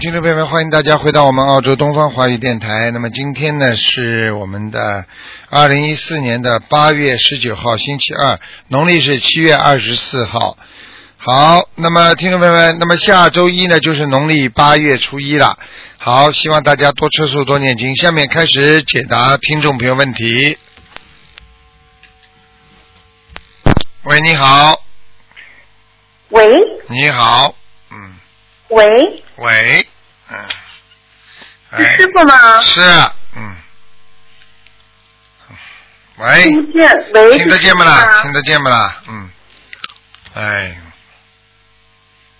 好，听众朋友们，欢迎大家回到我们澳洲东方华语电台。那么今天呢是我们的二零一四年的八月十九号，星期二，农历是七月二十四号。好，那么听众朋友们，那么下周一呢就是农历八月初一了。好，希望大家多吃素，多念经。下面开始解答听众朋友问题。喂，你好，喂你好，嗯，喂，喂，嗯，是哎师傅吗？是，嗯，喂，听不见，喂，听得见不啦？听得见不啦？嗯，哎，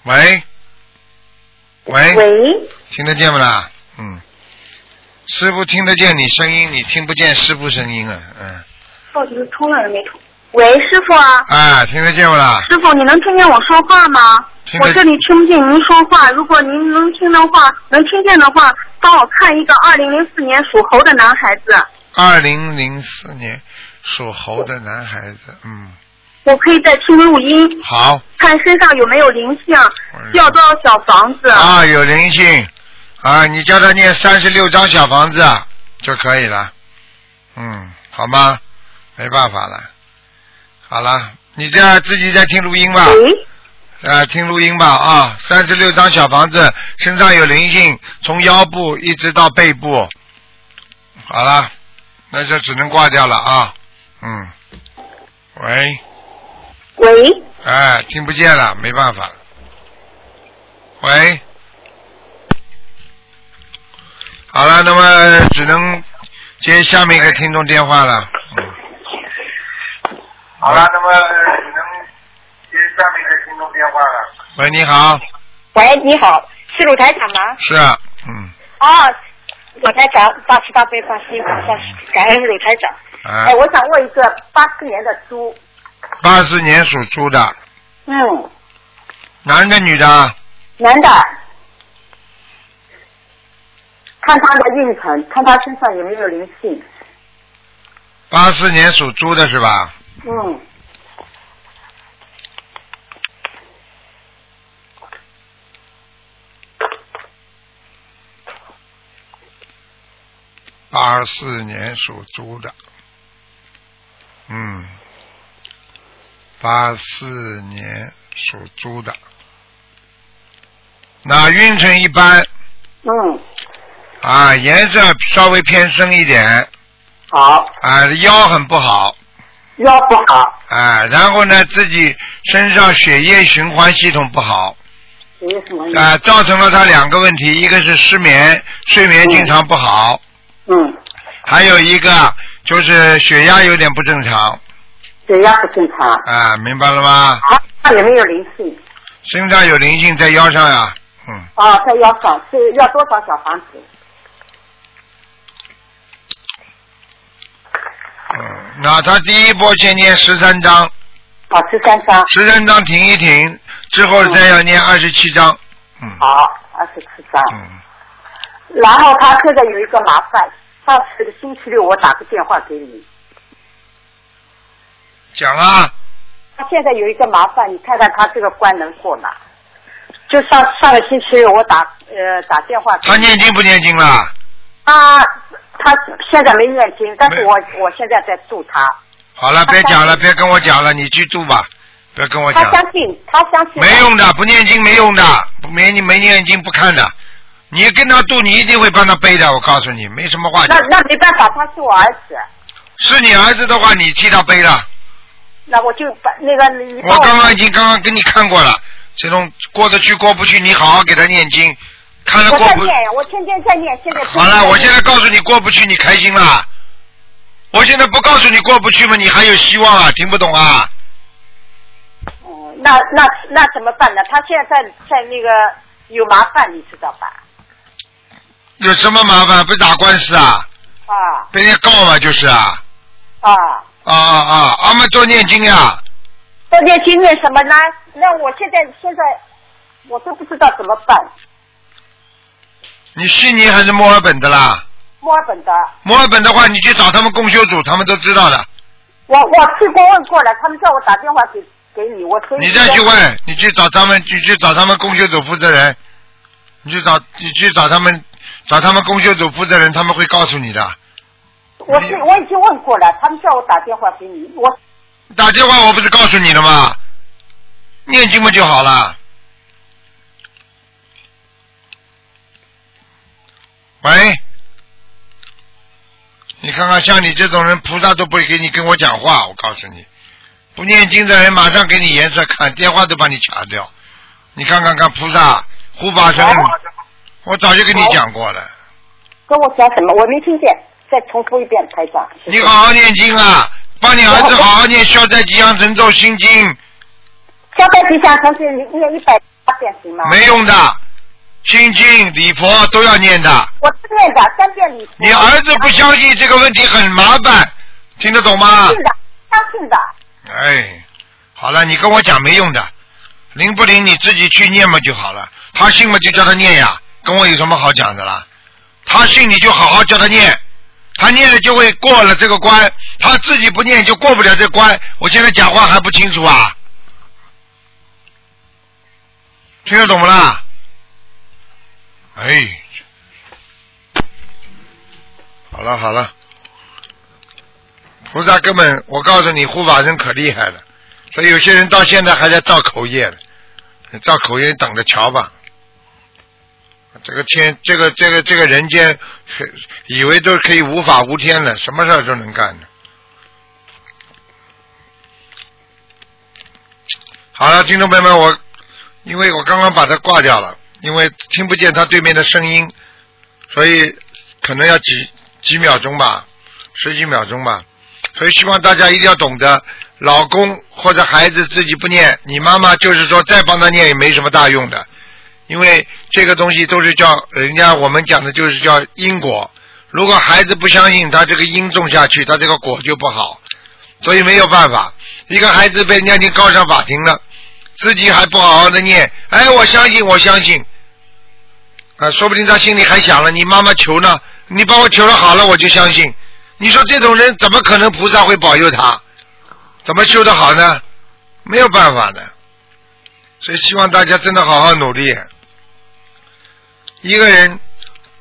喂，喂，喂，听得见不啦？嗯，师傅听得见你声音，你听不见师傅声音啊？嗯，到底是通了还是没通？喂，师傅啊，哎，听得见不啦？师傅，你能听见我说话吗？我这里听不见您说话，如果您能听的话，能听见的话，帮我看一个二零零四年属猴的男孩子，二零零四年属猴的男孩子，嗯，我可以再听录音，好看身上有没有灵性，需要多少小房子？啊，有灵性啊，你叫他念三十六张小房子就可以了，嗯，好吗？没办法了，好了，你这样自己在听录音吧。喂，呃，听录音吧啊！三十六张小房子，身上有灵性，从腰部一直到背部。好了，那就只能挂掉了啊。嗯，喂，喂，哎，听不见了，没办法。喂，好了，那么只能接下面一个听众电话了。嗯。好了，那么只能接下面一个听众电话了。喂，你好，喂，你好，是鲁台长吗？是啊，嗯，啊，鲁台长，八十八倍，八十一法感恩鲁台长。哎哎，，我想问一个八四年的猪，八四年属猪的，嗯，男的女的？男的，看他的运程，看他身上有没有灵性。八四年属猪的是吧？嗯，八四年属猪的，嗯，八四年属猪的，那运程一般。嗯，啊，颜色稍微偏深一点。好，啊，腰很不好腰不好，啊，然后呢，自己身上血液循环系统不好？啊，造成了他两个问题，一个是失眠，睡眠经常不好，嗯，还有一个就是血压有点不正常血压不正常。啊，明白了吗？好，他有没有灵性？身上有灵性在腰上呀，嗯，哦，在腰上是要多少小房子？嗯，那他第一波先念十三章，好，十三张。十三章停一停，之后再要念二十七章，嗯好，二十七张。嗯，然后他现在有一个麻烦，上次的星期六我打个电话给你，讲啊，他现在有一个麻烦，你看看他这个关能过吗？就上上个星期六我打呃打电话他，念经不念经了？他他现在没念经，但是我我现在在度他，好了，别讲了，别跟我讲了，你去度吧，不要跟我讲，他相信他相信没用的，不念经没用的，没你没念经不看的，你跟他度，你一定会帮他背的，我告诉你，没什么话那讲。那没办法，他是我儿子，是你儿子的话，你替他背了。那我就把那个你我刚刚已经刚刚跟你看过了，这种过得去过不去，你好好给他念经，看了过不。我在念，我天天在念，现在好了，我现在告诉你过不去，你开心了。我现在不告诉你过不去吗，你还有希望啊？听不懂啊？哦，那那那怎么办呢？他现在在在那个有麻烦，你知道吧？有什么麻烦？不是打官司啊？啊被人家告嘛，就是啊。啊，啊啊啊！阿们多念经呀。多念经念什么呢？那我现在现在我都不知道怎么办。你悉尼还是墨尔本的啦？墨尔本的，墨尔本的话，你去找他们共修组，他们都知道的。我我去过问过了，他们叫我打电话给给你，我所以你再去问，你去找他们，你去找他们共修组负责人。你去找你去找他们，找他们公修组负责人，他们会告诉你的。我是我已经问过了，他们叫我打电话给你，我打电话我不是告诉你了吗？念经不就好了？喂，你看看，像你这种人，菩萨都不会给你跟我讲话。我告诉你，不念经的人马上给你颜色看，电话都把你卡掉。你看看看，菩萨护法神，我早就跟你讲过了。跟我讲什么？我没听见，再重复一遍，台长。你好好念经啊，帮你儿子好好念消灾吉祥神咒心经，消灾吉祥神是念一百八遍行吗？没用的，心经礼佛都要念的。我是念的三遍礼佛。你儿子不相信这个问题很麻烦，听得懂吗？信的，相信的。哎，好了，你跟我讲没用的，灵不灵你自己去念嘛就好了。他信嘛就叫他念呀，跟我有什么好讲的啦？他信你就好好叫他念，他念了就会过了这个关，他自己不念就过不了这关。我现在讲话还不清楚啊？听得懂不啦？哎，好了好了，菩萨根本，我告诉你，护法神可厉害了，所以有些人到现在还在造口业呢，造口业等着瞧吧。这个天，这个这个这个人间，以为都可以无法无天了，什么事儿都能干的。好了，听众朋友们，我因为我刚刚把它挂掉了，因为听不见他对面的声音，所以可能要几几秒钟吧，十几秒钟吧。所以希望大家一定要懂得，老公或者孩子自己不念，你妈妈就是说再帮他念也没什么大用的，因为这个东西都是叫人家我们讲的就是叫因果。如果孩子不相信，他这个因种下去，他这个果就不好，所以没有办法。一个孩子被人家已经告上法庭了，自己还不好好的念，哎，我相信，我相信，啊，说不定他心里还想了，你妈妈求呢，你帮我求了好了，我就相信。你说这种人怎么可能菩萨会保佑他？怎么修得好呢？没有办法的。所以希望大家真的好好努力。一个人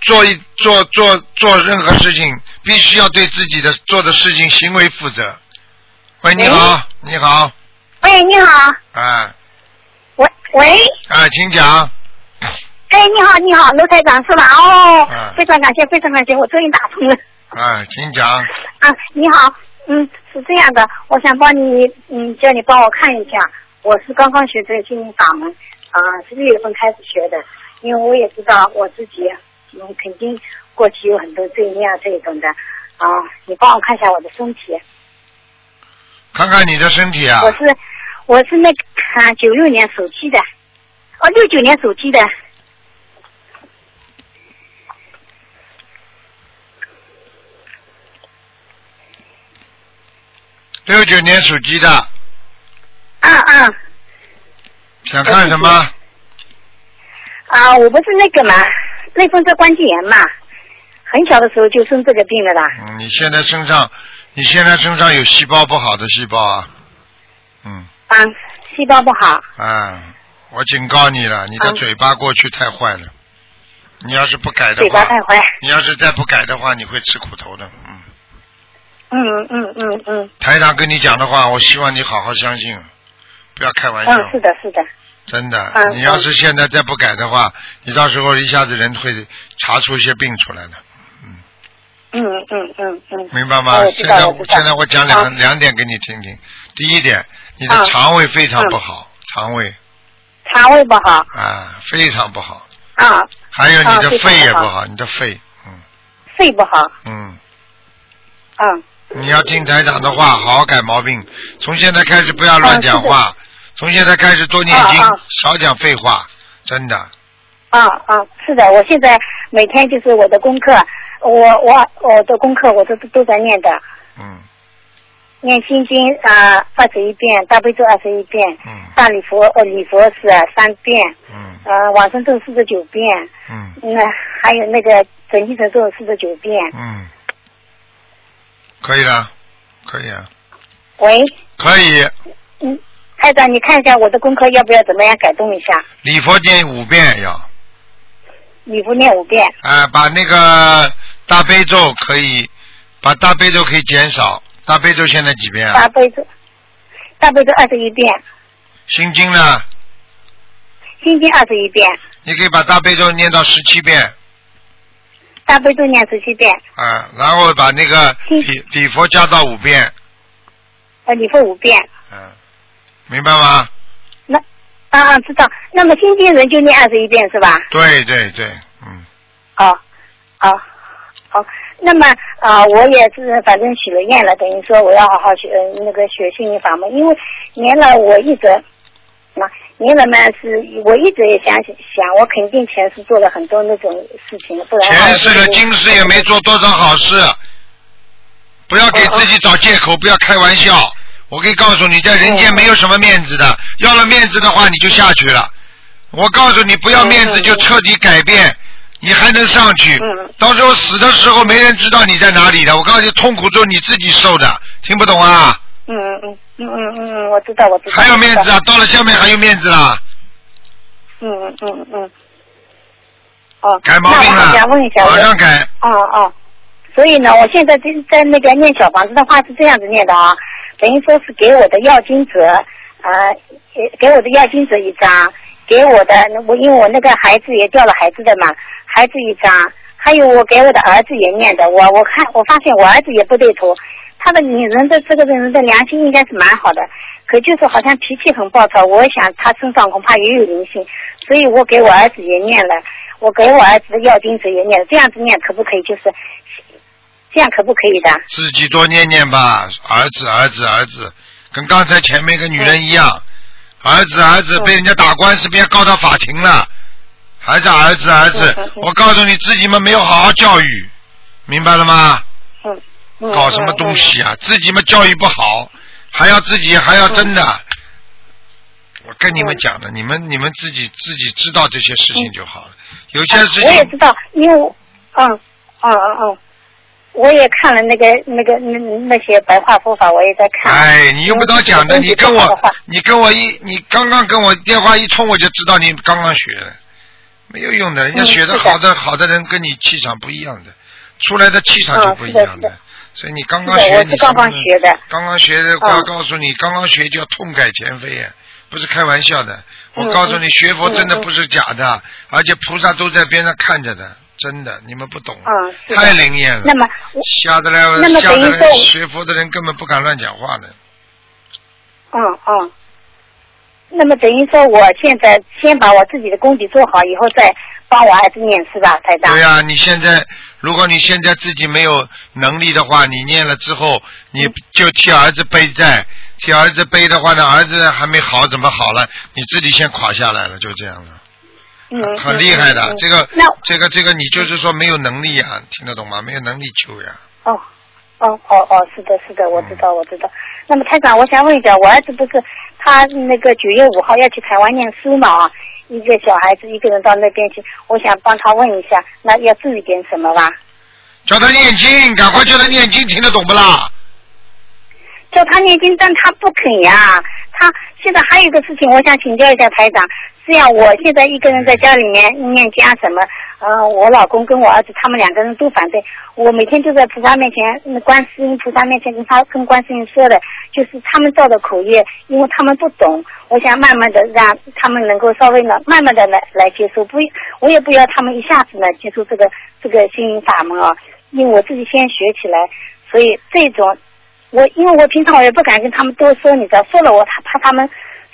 做一做做做任何事情，必须要对自己的做的事情行为负责。喂，你好，你好，喂，你好，哎喂喂，哎，请讲。哎，你好，你好，卢台长是吧？哦，嗯非常感谢，非常感谢，我终于打通了。哎，请讲。啊，你好，嗯，是这样的，我想帮你，嗯，叫你帮我看一下，我是刚刚学这个心灵法门，啊，是六月份开始学的，因为我也知道我自己，嗯，肯定过去有很多罪孽啊这一种的，啊，你帮我看一下我的身体，看看你的身体啊我，是我是那个啊九六年属鸡的，哦六九年属鸡的，六九年属鸡的，啊啊。想看什么？啊，我不是那个嘛，类风湿关节炎嘛，很小的时候就生这个病了啦。嗯，你现在身上，你现在身上有细胞不好的细胞啊，嗯，啊，细胞不好。啊，我警告你了，你的嗯嘴巴过去太坏了，你要是不改的嘴巴话，太坏。你要是再不改的话，你会吃苦头的，嗯。嗯嗯嗯嗯台长跟你讲的话，我希望你好好相信，不要开玩笑，嗯，是的，是的。真的。嗯你要是现在再不改的话，你到时候一下子人会查出一些病出来的，嗯嗯嗯嗯。明白吗？现在现在我讲两、啊两点给你听听。第一点，你的啊肠胃非常不好，肠胃。肠胃不好。啊非常不好，啊，还有你的肺也不好你的肺，嗯。肺不好，嗯，嗯你要听台长的话，好好改毛病。从现在开始不要乱讲话，从现在开始多念经，少讲废话，真的。啊啊，是的，我现在每天就是我的功课，我我我的功课我都都在念的，嗯念心经啊二十一遍，大悲咒二十一遍，嗯。大礼佛呃礼佛是三遍，嗯。呃往生咒四十九遍，嗯。那还有那个准提神咒四十九遍。嗯，可以了，可以啊，喂，可以。嗯，台长，你看一下我的功课要不要怎么样改动一下？礼佛念五遍要，礼佛念五遍，啊，把那个大悲咒可以，把大悲咒可以减少。大悲咒现在几遍啊？大悲咒，大悲咒二十一遍，心经呢？心经二十一遍，你可以把大悲咒念到十七遍，大悲咒念十七遍，啊，然后把那个心礼礼佛加到五遍，呃，礼佛五遍。嗯，明白吗？那啊啊，知道。那么心经人就念二十一遍是吧？对对对，嗯，哦，哦，好。那么啊、我也是反正许了愿了，等于说我要好好学呃那个学心灵法门，因为年了我一直啊年了嘛是，我一直也想想，我肯定前世做了很多那种事情，不然前世的今世也没做多少好事，不要给自己找借口，不要开玩笑。我可以告诉你，在人间没有什么面子的，要了面子的话你就下去了。我告诉你，不要面子就彻底改变，你还能上去。嗯到时候死的时候没人知道你在哪里的。我告诉你，痛苦都是你自己受的，听不懂啊？嗯嗯嗯嗯嗯嗯，我知道我知道。还有面子啊？到了下面还有面子啦？嗯嗯嗯嗯。哦，改毛病了想问一下，，我马上改。哦哦，所以呢，我现在就是在那个念小房子的话是这样子念的啊，等于说是给我的要经者，呃，给给我的要经者一张，给我的我因为我那个孩子也掉了孩子的嘛，孩子一张，还有我给我的儿子也念的，我我看我发现我儿子也不对头，他的女人的这个人的良心应该是蛮好的，可就是好像脾气很暴躁，我想他身上恐怕也有灵性，所以我给我儿子也念了，我给我儿子的要经者也念了，这样子念可不可以？就是这样可不可以的？自己多念念吧，儿子，儿子，儿子，跟刚才前面一个女人一样，儿子，儿子嗯被人家打官司，被人家告到法庭了，还是儿子，儿子我告诉你，自己们没有好好教育，明白了吗？搞什么东？西啊？自己们教育不好，还要自己还要真的。我跟你们讲的，你们你们自己自己知道这些事情就好了。有些事情我也知道，因为我嗯嗯嗯嗯，我也看了那个那个那那些白话佛法，我也在看。哎，你用不着讲的，你跟我你跟我一，你刚刚跟我电话一通，我就知道你刚刚学的，没有用的。人家嗯学的好的好的人跟你气场不一样的，出来的气场就嗯不一样的所以你刚刚学，你什么刚学的。刚刚学的，我嗯要告诉你，刚刚学就要痛改前非呀，不是开玩笑的。我嗯告诉你，学佛真的不是假的，而且菩萨都在边上看着的，真的，你们不懂，嗯，太灵验了。那么我吓得来，吓得来学佛的人根本不敢乱讲话的。嗯嗯，那么等于说我现在先把我自己的功底做好，以后再帮我儿子念是吧，台长？对呀、你现在如果你现在自己没有能力的话，你念了之后，你嗯就替儿子背债，替儿子背的话呢，儿子还没好，怎么好了？你自己先垮下来了，就这样了，嗯，很厉害的。这个那这个这个，你就是说没有能力呀、听得懂吗？没有能力救呀。哦，哦哦哦，是的，是的，我知道，我知道。那么台长，我想问一下，我儿子不是他那个九月五号要去台湾念书嘛啊？一个小孩子一个人到那边去，我想帮他问一下，那要注意点什么吧？叫他念经，赶快叫他念经，听得懂不啦？叫他念经，但他不肯呀。他现在还有一个事情，我想请教一下台长。这样，我现在一个人在家里面念经啊什么，呃，我老公跟我儿子他们两个人都反对。我每天就在菩萨面前，观世音菩萨面前跟他跟观世音说的，就是他们造的口业，因为他们不懂。我想慢慢的让他们能够稍微呢，慢慢的来来接受，不，我也不要他们一下子呢接受这个这个心灵法门啊，因为我自己先学起来，所以这种我因为我平常我也不敢跟他们多说，你知道，说了我怕怕他们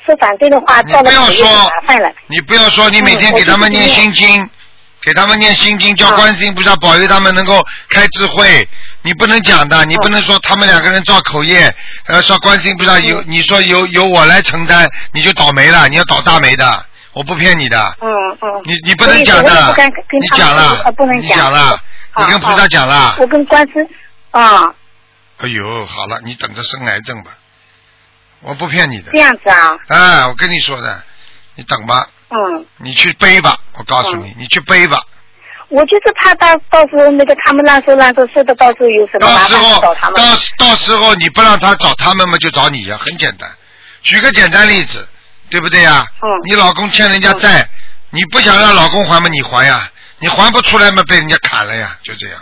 说反对的话，你造了不要说麻烦了。你不要说，你每天嗯给他们念心经，给他们念心经，叫啊观世音菩萨保佑他们能够开智慧。你不能讲的，你不能说他们两个人造口业，呃，说观世音菩萨由嗯你说由由我来承担，你就倒霉了，你要倒大霉的，我不骗你的。嗯嗯。你你不能讲的你讲了呃，不能你讲了，你啊跟菩萨讲了。我跟观世啊，哎呦，好了，你等着生癌症吧，我不骗你的这。样子啊，哎，我跟你说的，你等吧，嗯，你去背吧，我告诉你，你去背吧。我就是怕到到时候那个他们乱说乱说，说的到时候有什么到麻烦时候找他们到。到时候你不让他找他们嘛，就找你呀，很简单。举个简单例子，对不对呀？嗯你老公欠人家债，你不想让老公还嘛，你还呀。你还不出来嘛，被人家砍了呀，就这样，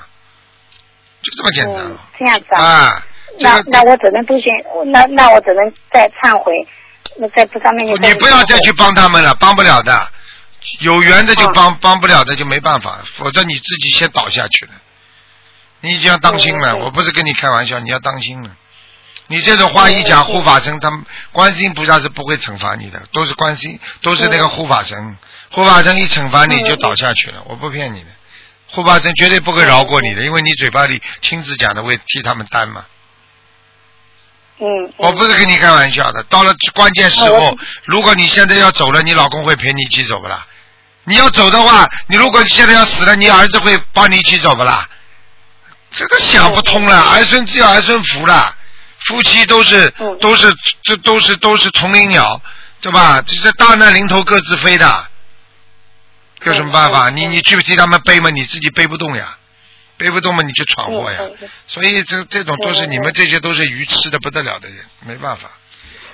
就这么简单嗯。，这样子啊。啊，这个那那我只能不行，那那我只能再忏悔，那在菩萨面前。你不要再去帮他们了，帮不了的。有缘的就嗯帮，帮不了的就没办法，否则你自己先倒下去了。你就要当心了，我不是跟你开玩笑，你要当心了。你这种话一讲，护法神他们观世音菩萨是不会惩罚你的，都是观世音，都是那个护法神，护法神一惩罚你嗯就倒下去了，我不骗你的，护法神绝对不会饶过你的，因为你嘴巴里亲自讲的会替他们担嘛。嗯。嗯我不是跟你开玩笑的，到了关键时候如果你现在要走了，你老公会陪你一起走不啦？你要走的话，你如果现在要死了，你儿子会帮你一起走不啦？这个想不通了，儿孙自有儿孙福了，夫妻都是嗯都是这都是都是同林鸟，对吧？这是大难临头各自飞的，有什么办法？你你去替他们背嘛，你自己背不动呀，背不动嘛，你就闯祸呀。所以这这种都是你们这些都是愚痴的不得了的人，没办法。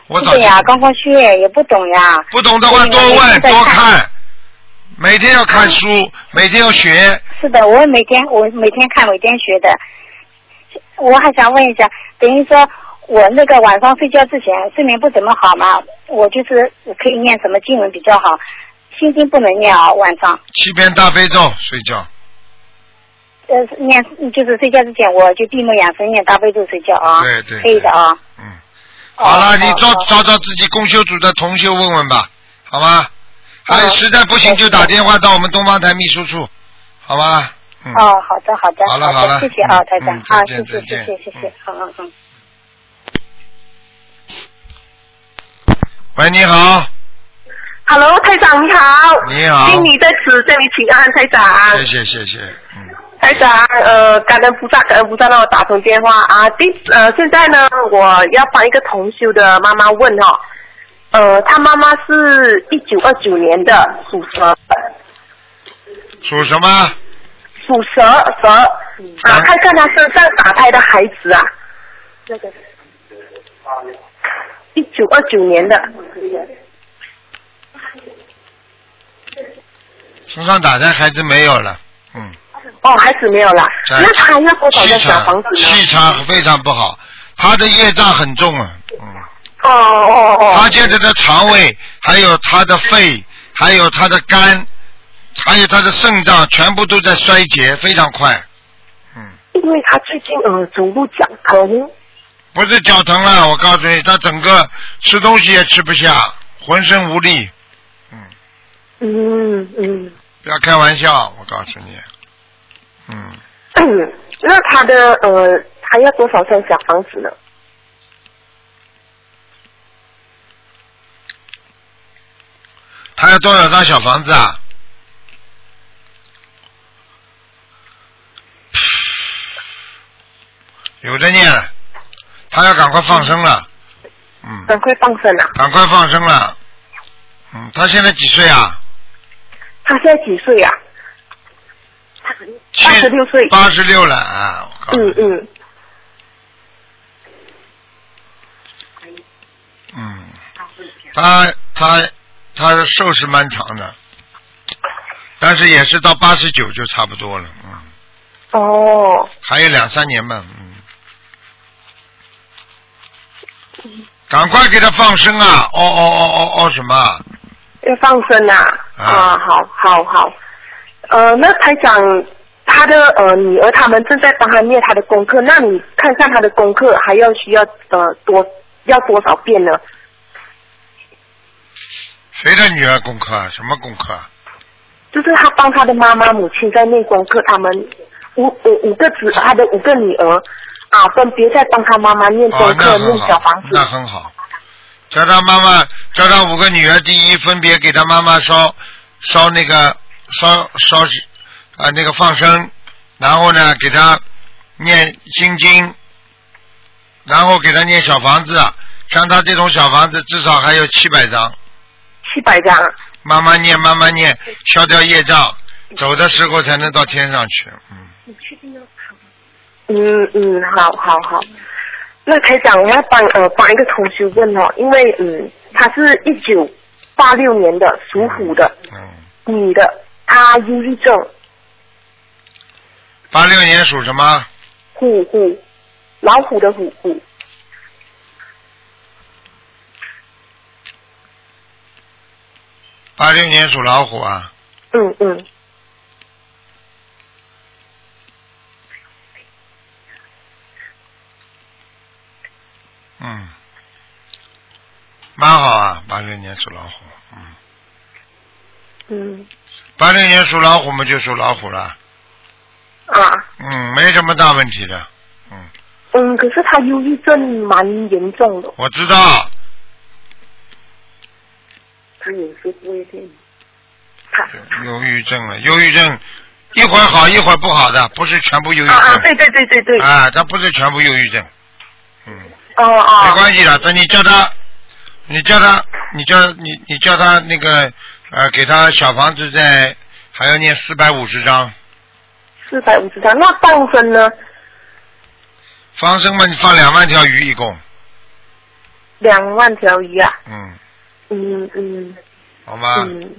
我早对呀，刚刚学也不懂呀。不懂的话多问多看看，每天要看书，每天要学。是的，我每天我每天看，每天学的。我还想问一下，等于说我那个晚上睡觉之前睡眠不怎么好嘛，我就是可以念什么经文比较好？心经不能念啊，晚上。七遍大悲咒睡觉，呃，念就是睡觉之前我就闭目养神念大悲咒睡觉啊。对对可以的啊。嗯，好了，哦你找找找自己公修组的同修问问吧，好吗？还哦实在不行就打电话到我们东方台秘书处，好吧？嗯。哦，好的，好的，好好了好了的，谢谢啊，嗯台长嗯，啊，谢谢，谢谢，谢谢嗯，嗯嗯嗯。喂，你好，Hello，台长你好。你好。敬你在此，向你请安，台长。谢谢谢谢，嗯，台长，呃，感恩菩萨，感恩菩萨让我打通电话啊。第呃，现在呢，我要帮一个同修的妈妈问哦，呃，她妈妈是一九二九年的，属蛇，属什么？属蛇蛇。啊，看看她身上打胎的孩子啊，那个一九二九年的，身上打胎孩子没有了，嗯，哦，孩子没有啦，在那她要多少气个小房子呢？气场非常不好，他的业障很重啊，嗯。哦哦哦。他现在的肠胃，还有他的肺，还有他的肝，还有他的肾脏，全部都在衰竭，非常快。嗯，因为他最近呃走路脚疼，不是脚疼了，我告诉你，他整个吃东西也吃不下，浑身无力。嗯，嗯嗯不要开玩笑，我告诉你。嗯，嗯，那他的呃还要多少张小房子呢？他要多少张小房子啊？有的念了，他要赶快放生了。嗯。赶快放生了！赶快放生了。嗯，他现在几岁啊？他现在几岁啊？八十六岁。八十六了啊！我告诉你，嗯嗯，嗯，他他他的寿是蛮长的，但是也是到八十九就差不多了，嗯，哦，还有两三年吧，嗯。赶快给他放生啊！哦哦哦哦哦什么？要放生啊！啊啊，好好好。呃，那台长，他的呃女儿他们正在帮他念他的功课，那你看看他的功课还要需要呃多要多少遍呢？谁的女儿功课啊？什么功课啊？就是他帮他的妈妈母亲在念功课，他们五五五个子，他的五个女儿啊，分别在帮他妈妈念功课、念小房，子。那很好。叫他妈妈，叫他五个女儿，第一分别给他妈妈烧烧那个烧烧啊那个放生，然后呢给他念心经，然后给他念小房子，像他这种小房子至少还有七百张，七百张啊。慢慢念慢慢念，消掉业障，走的时候才能到天上去。嗯，嗯嗯，好好好。那台长，我要帮呃帮一个同学问哦，因为嗯，他是一九八六年的，属虎的，嗯，女的，她忧郁症八六年属什么？虎虎，老虎的虎虎。八六年属老虎啊。嗯嗯。嗯，蛮好啊，八六年属老虎，嗯。嗯。八六年属老虎嘛，就属老虎了。啊。嗯，没什么大问题的，嗯。嗯，可是他忧郁症蛮严重的。我知道。他有时不会变。忧郁症了，忧郁症一会儿好一会儿不好的，不是全部忧郁症。啊啊，对对对对对。啊，他不是全部忧郁症，嗯。哦哦。没关系的，等你叫他，你叫他，你叫你你叫他那个呃，给他小房子在还要念四百五十张。四百五十张，那放生呢？放生嘛，你放两万条鱼一共。两万条鱼啊。嗯。嗯嗯。好吗？嗯。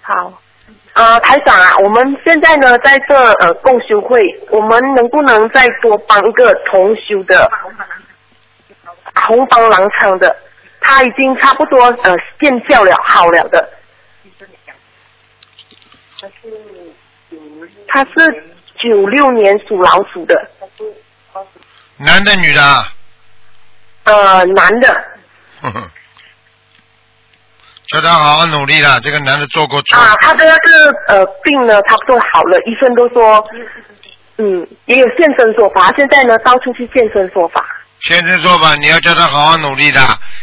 好。呃，台长啊，我们现在呢在这呃共修会，我们能不能再多帮一个同修的红帮狼场的？他已经差不多呃见效了，好了的。他是九六年属老鼠的。男的，女的？呃，男的。呵呵。叫他好好努力了，这个男的做过错。啊，他的那个呃病呢，差不多好了，医生都说，嗯，也有现身说法，现在呢到处去现身说法。现身说吧，你要叫他好好努力的，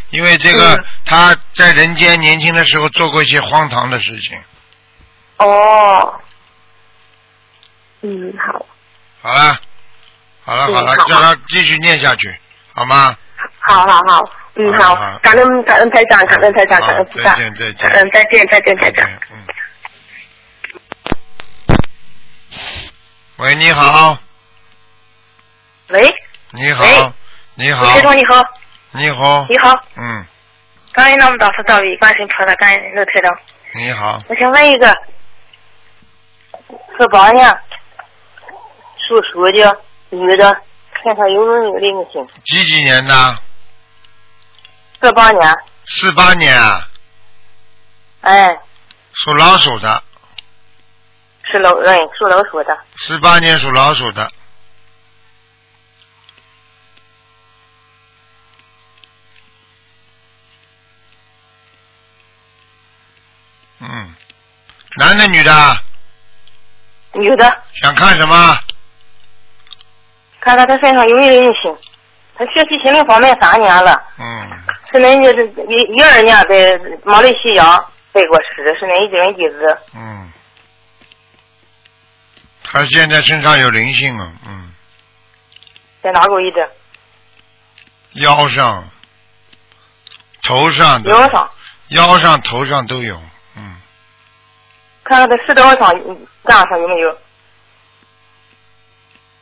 因为这个他在人间年轻的时候做过一些荒唐的事情。哦。嗯，好。好了，好了，好了，叫他继续念下去，好吗？好好好。嗯，好，感恩感恩台长，感恩台长，感恩菩萨，再见再见，嗯，再见再见台长。嗯。喂，你好。喂。你好。你好。你好。你好。你好。嗯。感恩那么大慈大悲观世音菩萨，感恩那台长。你好。我想问一个，四八年属鼠的女的，看看有没有灵性。几几年的？四八年。四八年啊。哎。属老鼠的。是老人，属老鼠的。四八年属老鼠的。嗯，男的女的？女的。想看什么？看看他身上有没有灵性。他学习心灵方面三年了。嗯。是那个一一二年在马来西亚拜过师，是那一尊弟子。嗯。他现在身上有灵性啊，嗯。在哪个位置？腰上、头上。腰上。腰上、头上都有，嗯。看看他石头上、肝上有没有？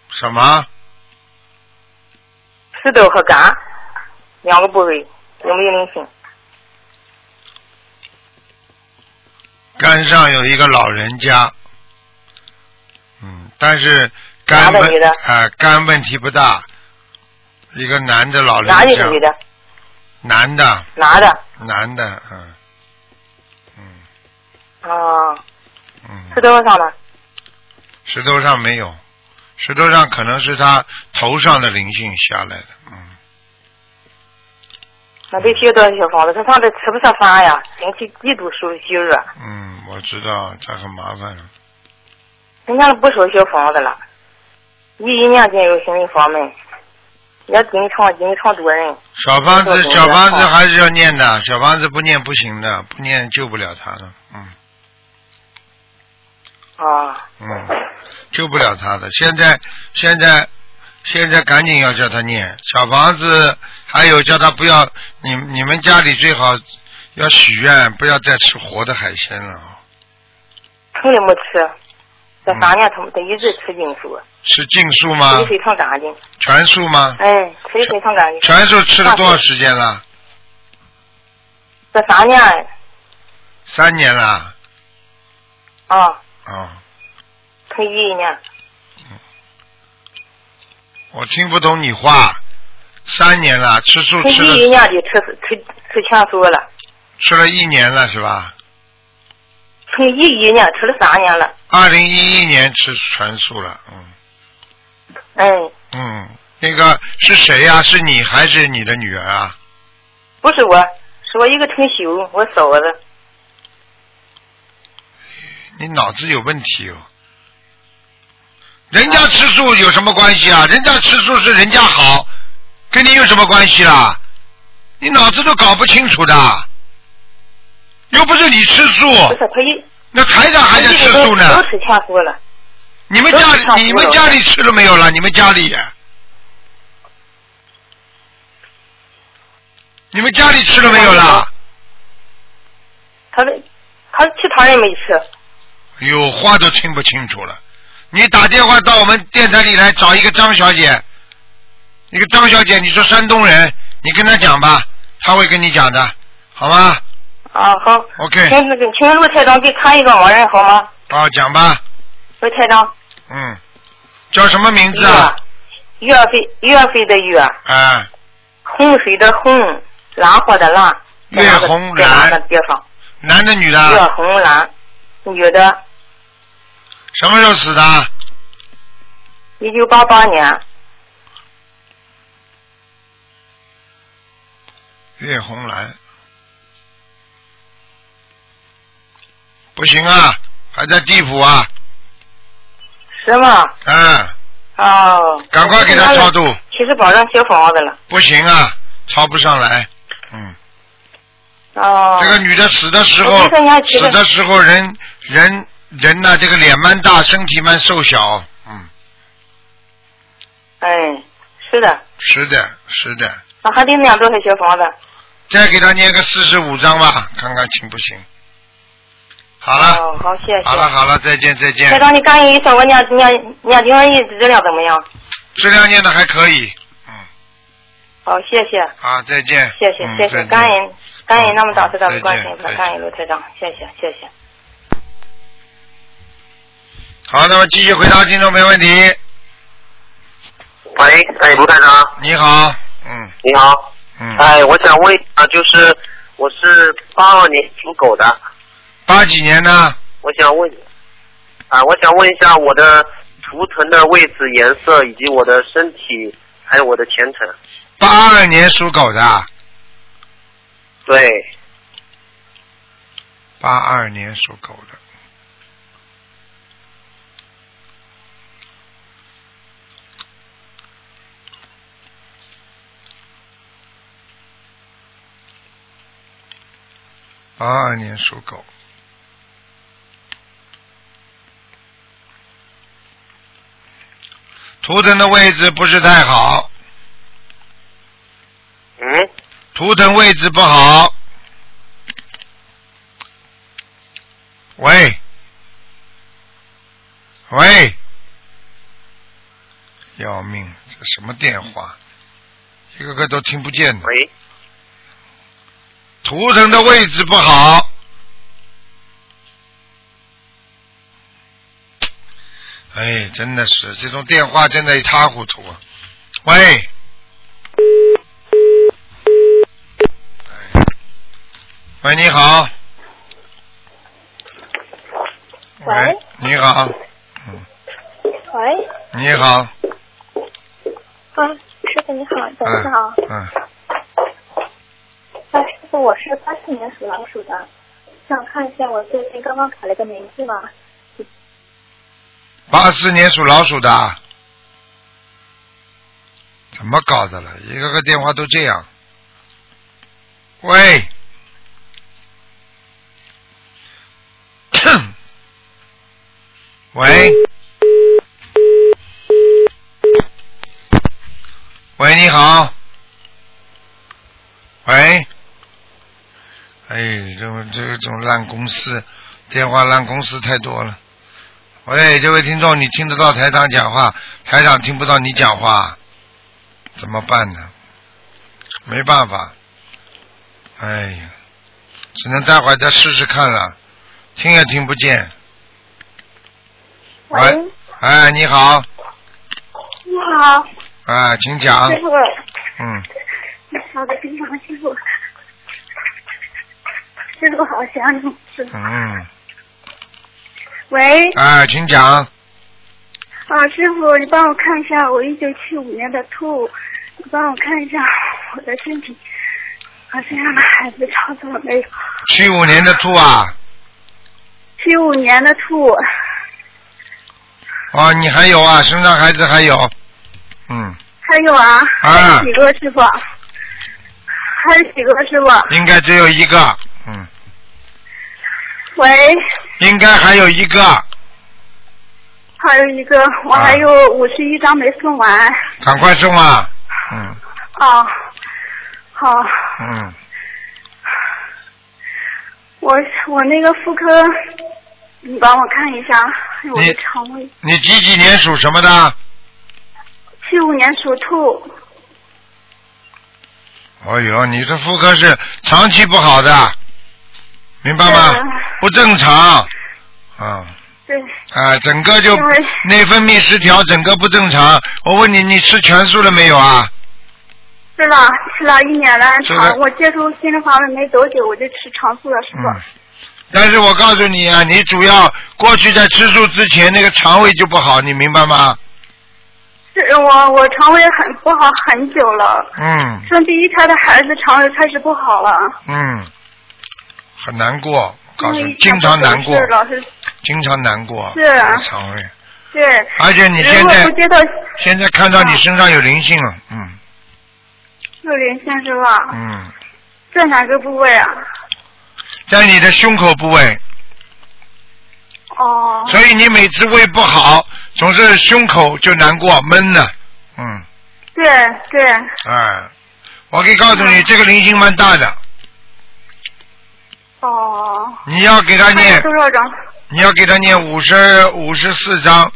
什么？石头和肝两个部位有没有灵性？肝上有一个老人家，嗯，但是肝问啊肝问题不大，一个男的老人家。男的女的？男的。男的。男的，嗯，嗯。啊。嗯。石头上呢？石头上没有。石头上可能是他头上的灵性下来的，嗯。那得写多少小房子？他上这吃不上饭呀，身体极度受虚热。嗯，我知道，这很麻烦了。人家都不收小房子了，一一年进入新的房门，也经常经常多人。小房子，小房子还是要念的，小房子不念不行的，不念救不了他的，嗯。啊。嗯。救不了他的，现在现在现在赶紧要叫他念小房子，还有叫他不要你你们家里最好要许愿，不要再吃活的海鲜了啊。从来没吃，这三年他们都一直吃净素。吃净素吗？吃的非常干净。全素吗？哎，吃的非常干净。全素吃了多少时间了？这三年。三年了。啊。啊。可以一年。我听不懂你话。三年了，吃素从吃了一一年就吃吃吃全素了，吃了一年了是吧？从一一年吃了三年了。二零一一年吃全素了，嗯哎，嗯，那个是谁呀、是你还是你的女儿啊？不是我，是我一个同修，我嫂子。你脑子有问题哦。人家吃素有什么关系啊？人家吃素是人家好，跟你有什么关系啦？你脑子都搞不清楚的，又不是你吃素，不是他一，那台长还在吃素都呢。吃全素了。你们家里，你们家里吃了没有了？你们家里，你们家里吃了没有啦？他的他其他人没吃。哎呦，话都听不清楚了。你打电话到我们电台里来找一个张小姐，一个张小姐，你说山东人，你跟她讲吧，她会跟你讲的，好吗啊，好。？OK，请那个，请卢台长给看一个盲人好吗？啊讲吧，卢台长。嗯，叫什么名字啊？岳岳飞岳飞的岳，啊，洪水的洪，兰花的兰。岳红兰在哪个地方？男的女岳的？红兰，女的，什么时候死的？一九八八年。岳红兰，不行啊，还在地府啊，是吗？嗯，哦。赶快给他超度，其实保证修房子了。不行啊，超不上来，嗯。哦。这个女的死的时候死的时候人人人呐、这个脸蛮大，身体蛮瘦小，嗯，哎，是的，是的，是的，那还得念多少小房子？再给他念个四十五章吧，看看行不行。好了，哦，好，谢谢。好了，好了，再见，再见台见。长，你感应一下我念念念经的质量怎么样？质量念的还可以，嗯，好，谢谢，好，再见。谢谢，谢谢，感恩感恩那么大慈大再见悲观世音菩萨，感恩卢台长，谢谢，谢谢。好，那么继续回答听众没问题。喂，哎，卢台长，你好，嗯你好，嗯，哎，我想问啊，就是我是八二年属狗的，八几年呢？我想问啊，我想问一下我的图腾的位置、颜色，以及我的身体，还有我的前程。八二年属狗的，对，八二年属狗的。八二年属狗，图腾的位置不是太好，嗯，图腾位置不好。喂，喂，要命！这什么电话？一个个都听不见的。喂，图腾的位置不好。哎，真的是这种电话真的一塌糊涂啊！喂，哎喂，你好。喂，你好，嗯，喂，你好，啊，师傅你好，早嗯上好。嗯，啊，我是八四年属老鼠的，想看一下我最近刚刚改了个名字嘛，八四年属老鼠的，怎么搞的了？一个个电话都这样。喂，喂，喂，你好，喂，哎，这种这种烂公司，电话烂公司太多了。喂，这位听众，你听得到台长讲话，台长听不到你讲话，怎么办呢？没办法，哎呀，只能待会儿再试试看了，听也听不见。喂，哎，你好，你好，啊，请讲师。傅，嗯，你稍等一下，师傅。师傅好想你，师傅。嗯，喂，哎，请讲。啊，师傅，你帮我看一下，我一九七五年的兔，你帮我看一下我的身体。和身上的孩子超度了没有？七五年的兔啊，七五年的兔，哦，你还有啊，身上孩子还有，嗯，还有啊，还有几个师傅？还有几个师傅？应该只有一个，嗯，喂，应该还有一个，还有一个，我还有五十一张没送完。赶快送啊，嗯。啊，好，嗯，我我那个妇科，你帮我看一下，我的肠胃。你几几年属什么的？七五年属兔，哎呦，你这妇科是长期不好的，明白吗对？不正常，啊对，啊，整个就内分泌失调，整个不正常。我问你，你吃全素了没有啊？吃了，吃了一年了，我接触新的法门没多久，我就吃长素了，是吧。嗯。但是我告诉你啊，你主要过去在吃素之前，那个肠胃就不好，你明白吗？是我我肠胃很不好很久了，嗯生第一胎的孩子肠胃开始不好了，嗯，很难过，我告诉，你经常难过，是老是经常难过，是啊。肠胃。对。而且你现在现在看到你身上有灵性了，嗯。有灵性是吧？嗯，在哪个部位啊？在你的胸口部位，哦。所以你每次胃不好，总是胸口就难过闷的，嗯，对对，哎，我可以告诉你，这个灵性蛮大的，哦。你要给他念，多少张？你要给他念五十五十四章，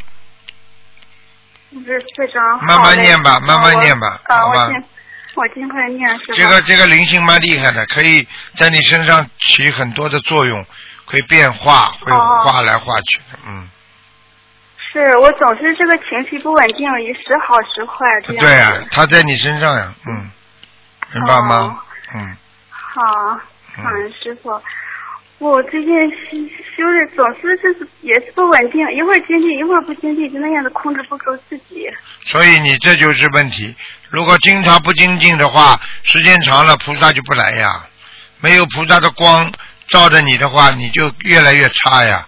五十四张。慢慢念吧慢慢念吧啊，好吧我尽快念是吧？这个这个灵性蛮厉害的，可以在你身上起很多的作用，会变化，会哦化来化去的，嗯，是我总是这个情绪不稳定，一时好时坏这样。对啊，他在你身上呀，嗯，明白吗哦？嗯，好，感恩师傅。我最近修修的总是就是也是不稳定，一会儿精进，一会儿不精进，就那样的控制不住自己。所以你这就是问题。如果经常不精进的话，时间长了菩萨就不来呀。没有菩萨的光照着你的话，你就越来越差呀。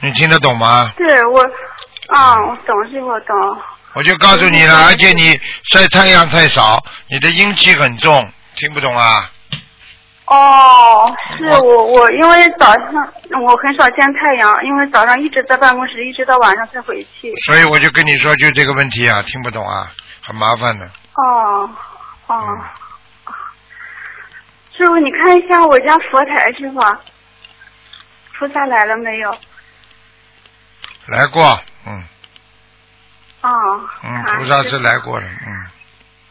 你听得懂吗？对我，啊，我懂师傅懂。我就告诉你了，而且你晒太阳太少，你的阴气很重，听不懂啊？哦，是我我因为早上我很少见太阳，因为早上一直在办公室，一直到晚上才回去。所以我就跟你说，就这个问题啊，听不懂啊，很麻烦的。哦哦，嗯。师傅，你看一下我家佛台师傅，菩萨来了没有？来过，嗯。哦，嗯，啊菩萨是来过的，嗯，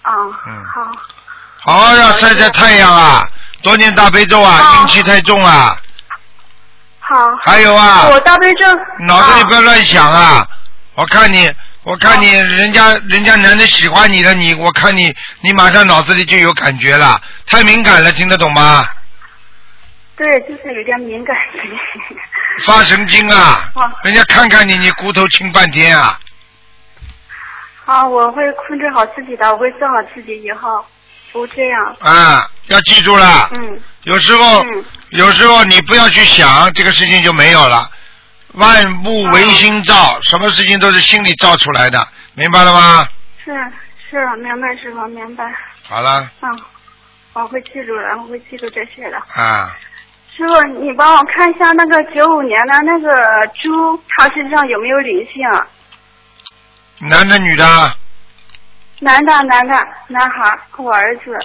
哦，嗯。好，好好要晒晒太阳啊，多念大悲咒啊，好阴气太重啊。好。还有啊，我大悲咒。脑子里不要啊乱想啊！我看你，我看你，人家人家男的喜欢你了，你我看你，你马上脑子里就有感觉了，太敏感了，听得懂吗？对，就是有点敏感。发神经啊好！人家看看你，你骨头轻半天啊！好，我会控制好自己的，我会做好自己，以后不这样。啊，要记住了，嗯有时候嗯，有时候你不要去想这个事情就没有了。万物唯心造，什么事情都是心里造出来的，明白了吗？是是，明白师傅，明白。好了，嗯，我会记住的，我会记住这些的。啊，师傅，你帮我看一下那个九五年的那个猪，它身上有没有灵性？男的女的，男的，男的，男孩，我儿子。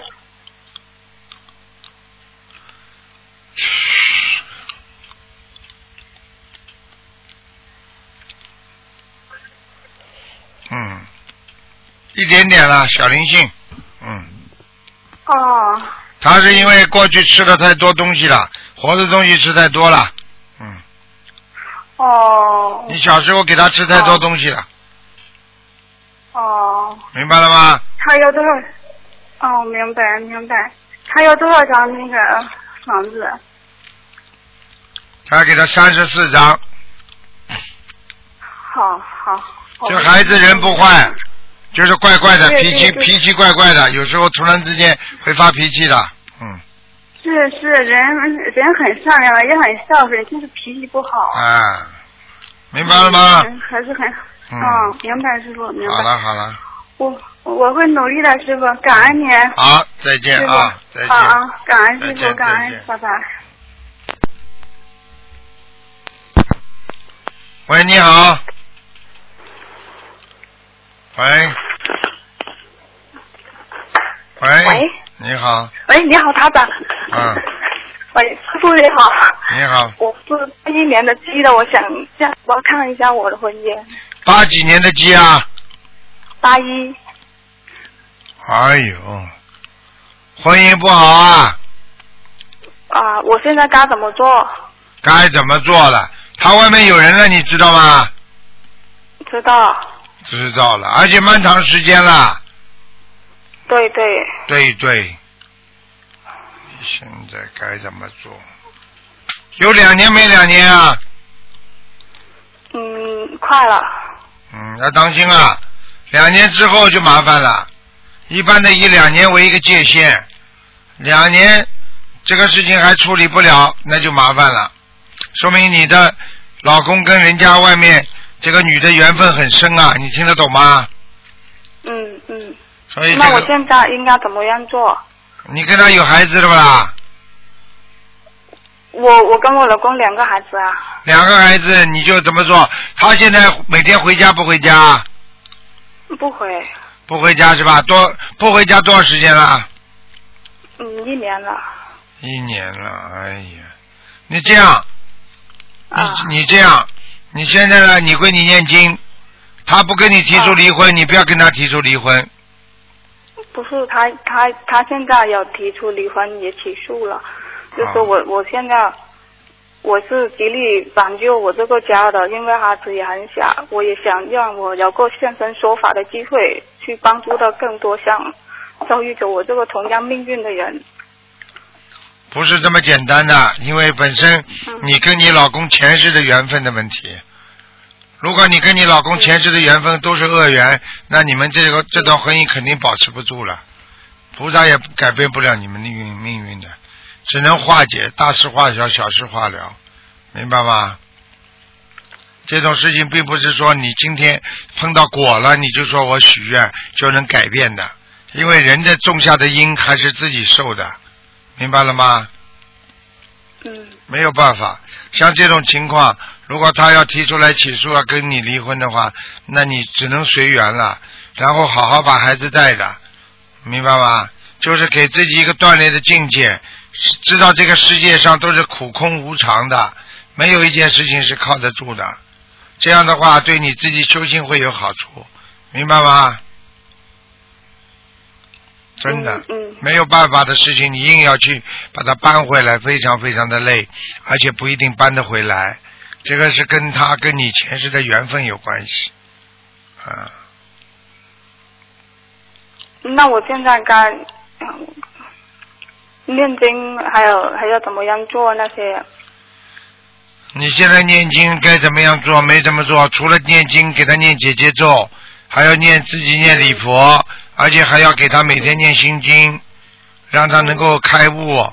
嗯，一点点了，小灵性，嗯。哦，他是因为过去吃的太多东西了，活的东西吃太多了。嗯，哦，你小时候给他吃太多东西了。哦，明白了吗？他要多少？哦，明白明白。他要多少张那个房子？他给他三十四张。好好。这孩子人不坏，就是怪怪的，脾气脾气怪怪的，有时候突然之间会发脾气的。嗯，是是，人人很善良，也很孝顺，就是脾气不好。啊，明白了吗？嗯还是很。嗯哦，明白师傅，明白。好了好了，我我会努力的，师傅，感恩您。好，再见啊，再见。啊啊，感恩师傅，感恩，拜拜。喂，你好。喂。喂。喂你好，喂，你好，台长。嗯，喂，师傅你好。你好，我是八一年的鸡的，我想这样帮我看一下我的婚姻。八几年的鸡啊？八一，哎呦，婚姻不好啊，啊，我现在该怎么做？该怎么做了？他外面有人了，你知道吗？知道，知道了，而且蛮长时间了。对对，对对，现在该怎么做？有两年没两年啊？嗯，快了，嗯，要当心啊！两年之后就麻烦了。一般的以两年为一个界限，两年这个事情还处理不了，那就麻烦了。说明你的老公跟人家外面这个女的缘分很深啊，你听得懂吗？嗯嗯。所以这个那我现在应该怎么样做？你跟他有孩子了吧？我我跟我老公两个孩子啊，两个孩子你就怎么做？他现在每天回家不回家？不回，不回家是吧？多不回家多少时间了？嗯，一年了，一年了，哎呀，你这样，啊，你你这样，你现在呢？你归你念经，他不跟你提出离婚，你不要跟他提出离婚。不是他他他现在有提出离婚，也起诉了，就说我我现在我是极力挽救我这个家的，因为孩子也很小，我也想让我有个现身说法的机会，去帮助到更多像遭遇着我这个同样命运的人。不是这么简单的，因为本身你跟你老公前世的缘分的问题。如果你跟你老公前世的缘分都是恶缘，那你们这个这段婚姻肯定保持不住了。菩萨也改变不了你们的命命运的，只能化解，大事化小，小事化了，明白吗？这种事情并不是说你今天碰到果了，你就说我许愿就能改变的，因为人的种下的因还是自己受的，明白了吗？嗯没有办法，像这种情况，如果他要提出来起诉要跟你离婚的话，那你只能随缘了，然后好好把孩子带着，明白吗？就是给自己一个锻炼的境界，知道这个世界上都是苦空无常的，没有一件事情是靠得住的。这样的话，对你自己修行会有好处，明白吗？真的，没有办法的事情，你硬要去把它搬回来，非常非常的累，而且不一定搬得回来。这个是跟他跟你前世的缘分有关系，啊，那我现在该嗯念经，还有还要怎么样做那些？你现在念经该怎么样做？没怎么做，除了念经，给他念姐姐咒，还要念自己念礼佛，而且还要给他每天念心经，让他能够开悟，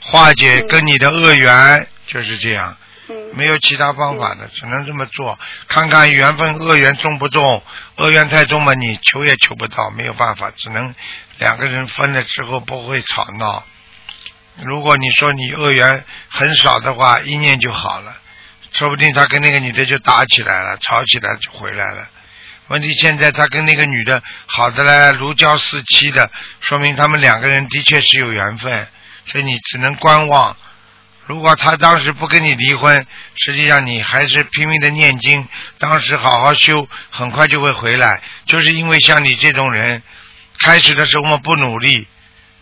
化解跟你的恶缘，就是这样。嗯没有其他方法的，只能这么做，看看缘分恶缘重不重，恶缘太重嘛，你求也求不到，没有办法，只能两个人分了之后不会吵闹。如果你说你恶缘很少的话，一念就好了，说不定他跟那个女的就打起来了，吵起来就回来了。问题现在他跟那个女的好的嘞，如胶似漆的，说明他们两个人的确是有缘分，所以你只能观望。如果他当时不跟你离婚，实际上你还是拼命的念经，当时好好修，很快就会回来。就是因为像你这种人，开始的时候我们不努力，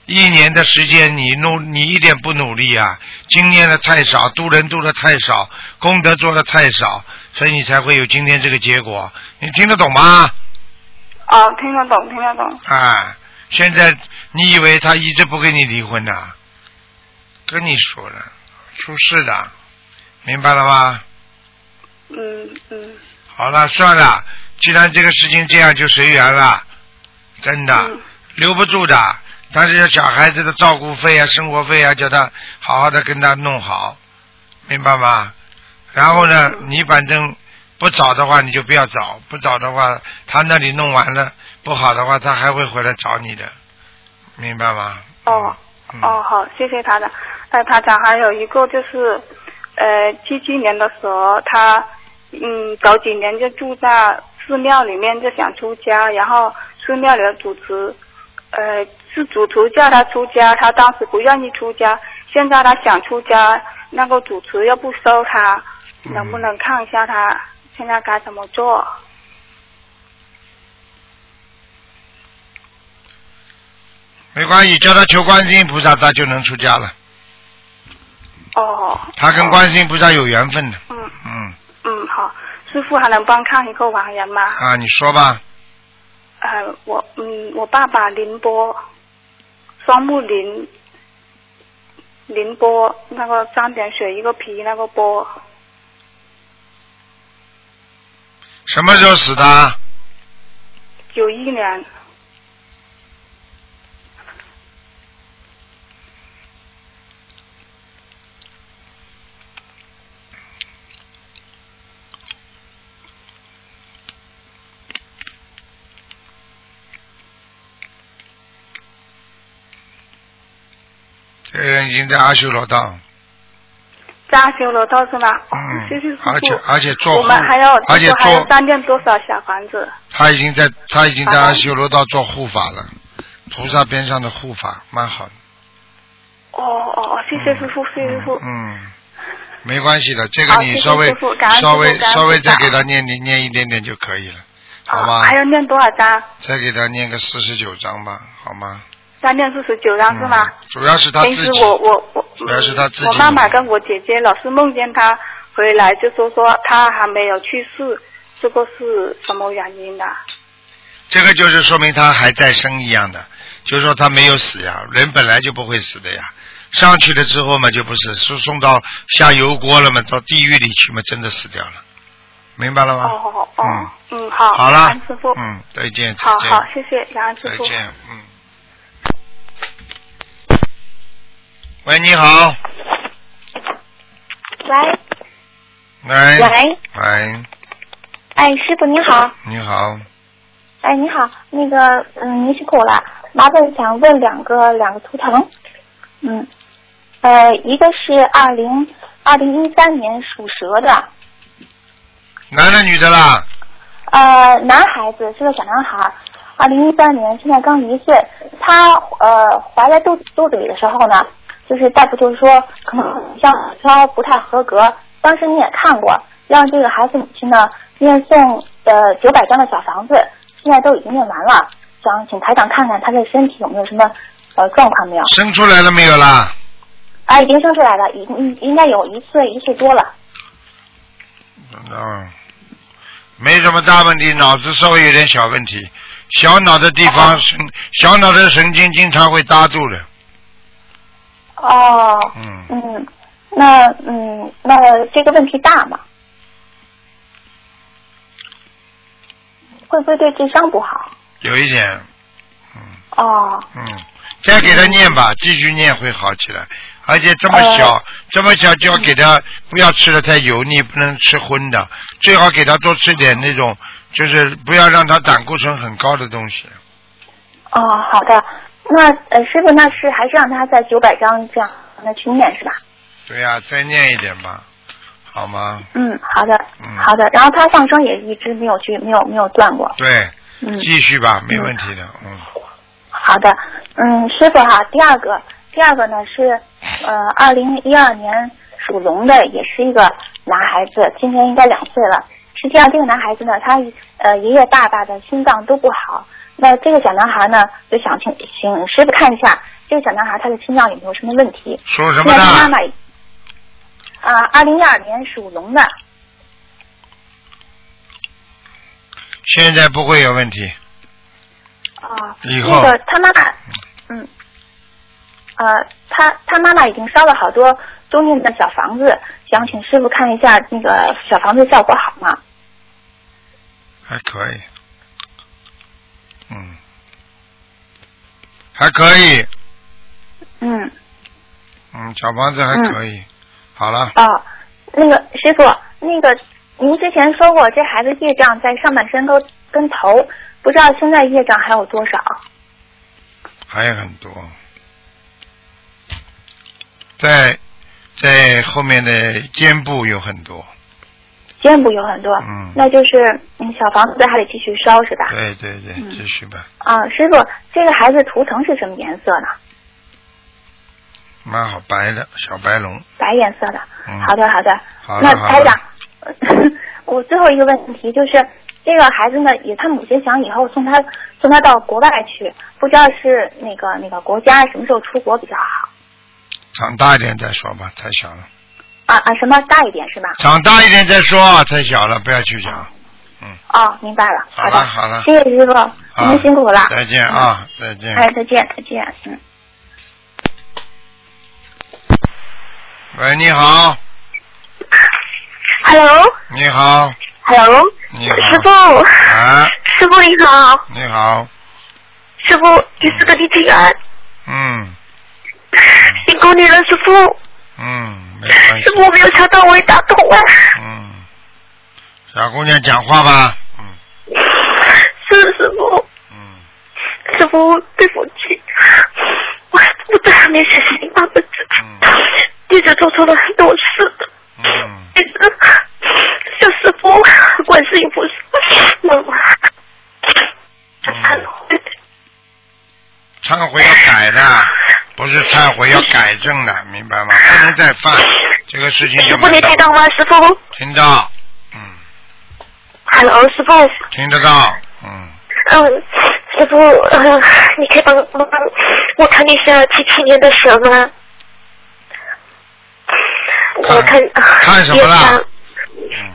一年的时间你努你一点不努力啊，经验的太少，度人度的太少，功德做的太少，所以你才会有今天这个结果。你听得懂吗？啊，听得懂，听得懂。啊，现在你以为他一直不跟你离婚呢？跟你说了，出事的，明白了吗？嗯嗯好了，算了，既然这个事情这样，就随缘了，真的、嗯留不住的。但是要小孩子的照顾费啊、生活费啊，叫他好好的跟他弄好，明白吗？然后呢，嗯你反正不找的话，你就不要找；不找的话，他那里弄完了不好的话，他还会回来找你的，明白吗？哦嗯哦，好，谢谢他的。哎，他长还有一个就是，呃，七七年的时候，他嗯早几年就住在寺庙里面，就想出家，然后寺庙里的主持，呃，是主厨叫他出家，他当时不愿意出家，现在他想出家，那个主持又不收他，嗯能不能看一下他现在该怎么做？没关系，叫他求观世音菩萨，他就能出家了。哦。他跟观世音菩萨有缘分的。嗯嗯，嗯，好，师傅还能帮看一个亡人吗？啊，你说吧。呃，我嗯，我爸爸宁波，双木林，林波，那个三点水一个皮那个波，什么时候死的啊？九一年，这个人已经在阿修罗道。在阿修罗道是吗？嗯谢谢师傅。而且而且做我们还要，而且还要做三念多少小房子？他已经在他已经在阿修罗道做护法了，菩萨边上的护法蛮好的。哦哦哦，谢谢师傅，谢谢师傅。嗯，没关系的，这个你稍微稍微稍微再给他念念念一点点就可以了，好吗？还要念多少章？再给他念个四十九章吧，好吗？三念四十九张是吗？嗯主要是他平时自己，我我我，主要是他自己我妈妈跟我姐姐老是梦见他回来，就说说他还没有去世，这个是什么原因的？这个就是说明他还在生一样的，就是说他没有死呀，人本来就不会死的呀。上去了之后嘛，就不是送送到下油锅了嘛，到地狱里去嘛，真的死掉了，明白了吗？哦哦哦，嗯嗯，好，好了师傅，嗯，再见，再见，好好，谢谢感恩师傅。再见，嗯。喂，你好，喂。喂，喂，喂，哎，师傅您好，你好，哎你好，那个嗯您辛苦了，麻烦想问两个两个图腾，嗯，呃一个是二零二零一三年属蛇的，男的女的啦？呃男孩子是个小男孩，二零一三年现在刚一岁，他呃怀在肚肚子里的时候呢，就是大夫就是说可能像挑不太合格，当时你也看过，让这个孩子母亲呢念诵呃九百张的小房子，现在都已经念完了，想请台长看看他的身体有没有什么呃状况没有？生出来了没有啦？啊，已经生出来了，已应应该有一岁一岁多了。嗯，没什么大问题，脑子稍微有点小问题，小脑的地方神，小脑的神经经常会搭住的，哦，嗯，嗯，那嗯，那这个问题大吗？会不会对智商不好？有一点，嗯哦，嗯，再给他念吧，继续念会好起来。而且这么小，这么小就要给他不要吃的太油腻，不能吃荤的，最好给他多吃点那种，就是不要让他胆固醇很高的东西。哦，好的。那呃，师傅，那是还是让他在九百张这样那去念是吧？对呀、再念一点吧，好吗？嗯，好的，嗯好的。然后他放生也一直没有去，没有没有断过。对，嗯，继续吧，没问题的，嗯。好的，嗯，师傅哈，第二个，第二个呢是呃，二零一二年属龙的，也是一个男孩子，今年应该两岁了。实际上，这个男孩子呢，他呃爷爷爸爸的心脏都不好。那这个小男孩呢，就想请请师傅看一下，这个小男孩他的心脏有没有什么问题？属什么那他妈的？妈啊，二零一二年属龙的，现在不会有问题。啊，以后那个他妈妈，嗯，呃，他他妈妈已经烧了好多中念的小房子，想请师傅看一下那个小房子效果好吗？还可以，嗯，还可以，嗯，嗯，小房子还可以。好了，哦，那个师傅，那个您之前说过这孩子业障在上半身跟跟头，不知道现在业障还有多少？还有很多，在在后面的肩部有很多。肩部有很多，嗯那就是嗯小房子还得继续烧是吧？对对对，嗯继续吧，啊，师傅，这个孩子图腾是什么颜色呢？蛮好，白的小白龙。白颜色的。嗯好的，好的。那台长，我最后一个问题就是，这个孩子呢，也他母亲想以后送他送他到国外去，不知道是那个那个国家什么时候出国比较好？长大一点再说吧，太小了。啊啊，什么大一点是吧？长大一点再说，太小了，不要去讲。嗯哦，明白了。好的，了好了谢谢师傅，您辛苦了。再见啊，再见。哎，再见，再见，嗯。喂，你好，Hello。你好。Hello 你好，师傅，啊，师傅你好，你好，师傅第四个弟弟安，嗯辛苦你了，师傅，嗯，没关系。师。傅我没有想到我会打通啊，嗯，小姑娘讲话吧。嗯。是师傅，嗯，师傅对不起，我我在上面学习您八本字，弟子做错了很多事，嗯，弟子向师傅、观世音菩萨、妈。妈忏悔。忏悔要改的，不是忏悔要改正的，明白吗？不能再犯 这个事情就师傅没你听到吗？师傅听到，嗯，Hello，师傅。听得到，嗯，嗯，师傅，呃，你可以帮帮我看一下七七年的蛇吗？我看看什么了？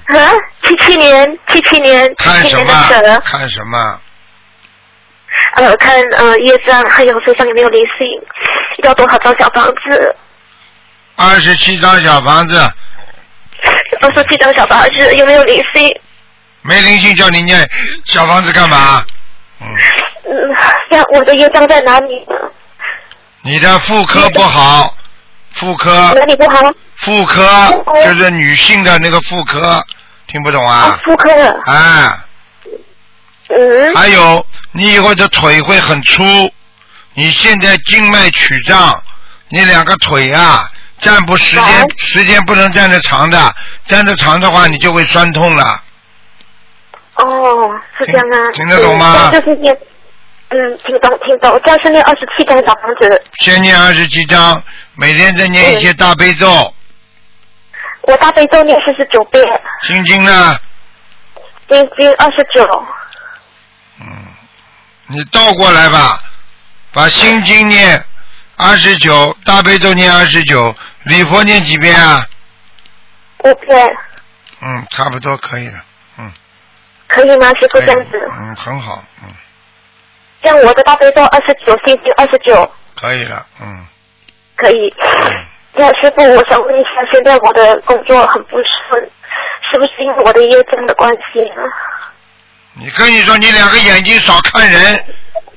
啊，七七年，七七年，七七看什年的蛇么？，看什么？呃，看呃业障还有身上有没有灵性，要多少张小房子？二十七张小房子，二十七张小房子有没有灵性？没灵性叫你念小房子干嘛？嗯，呀，我的业障在哪里呢？你的妇科不好，妇科哪里不好？妇科就是女性的那个妇科，听不懂啊？妇科。啊，嗯。还有，你以后的腿会很粗，你现在静脉曲张，你两个腿啊，站不时间时间不能站得长的，站得长的话你就会酸痛了。哦，是这样啊。听得懂吗？就是念，嗯，听懂听懂，这样是念二十七张小房子。先念二十七张，每天再念一些大悲咒，我大悲咒念四十九遍，心经呢，心经二十九，嗯你倒过来吧，把心经念二十九，大悲咒念二十九，礼佛念几遍啊？五遍，嗯，差不多可以了，嗯可以吗？师傅这样子，嗯，很好，嗯，这样我的大悲咒二十九，心经二十九，可以了，嗯，可以。那师傅，我想问一下，现在我的工作很不顺，是不是因为我的业障的关系呢？你跟你说，你两个眼睛少看人，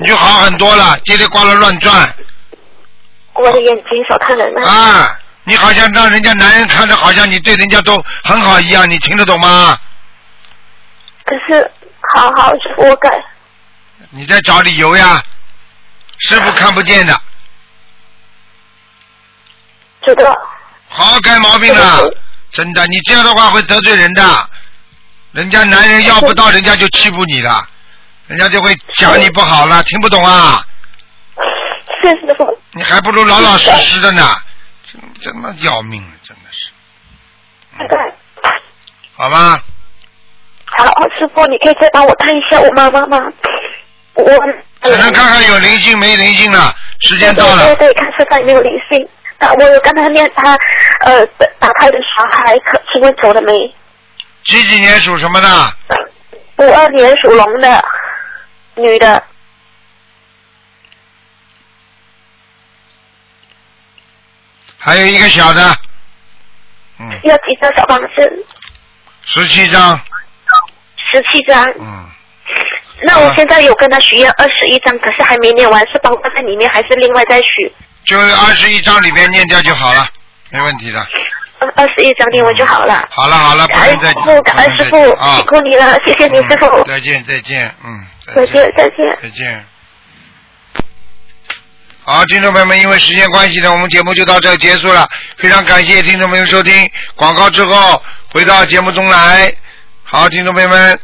你就好很多了，叽里呱啦乱转我的眼睛少看人了。啊！你好像让人家男人看着好像你对人家都很好一样，你听得懂吗？可是，好好，师傅，我改。你在找理由呀，师傅看不见的，知道。好好改毛病了，真的，你这样的话会得罪人的，人家男人要不到，人家就欺负你了，人家就会讲你不好了，听不懂啊？是师傅。你还不如老老实实的呢，真这么要命了，真的是，好吧？好，师傅，你可以再帮我看一下我妈妈吗？我只能看看有灵性没灵性了，时间到了。对对对，看身上有没有灵性。那我有跟他念他呃打胎的小孩，可请问走了没？几几年属什么的？五二年属龙的女的。还有一个小的。嗯。要几张小房子？十七张。十七张。嗯。那我现在有跟他许愿二十一张，可是还没念完，是包括在里面还是另外再许？就二十一张里面念掉就好了，没问题的。二十一张念完就好了。好了好了，不用再见。师，感恩师傅，辛苦你了，谢谢你师傅。再见再见，嗯。再见再见。再见。好，听众朋友们，因为时间关系呢，我们节目就到这结束了。非常感谢听众朋友收听广告之后回到节目中来。好，听众朋友们，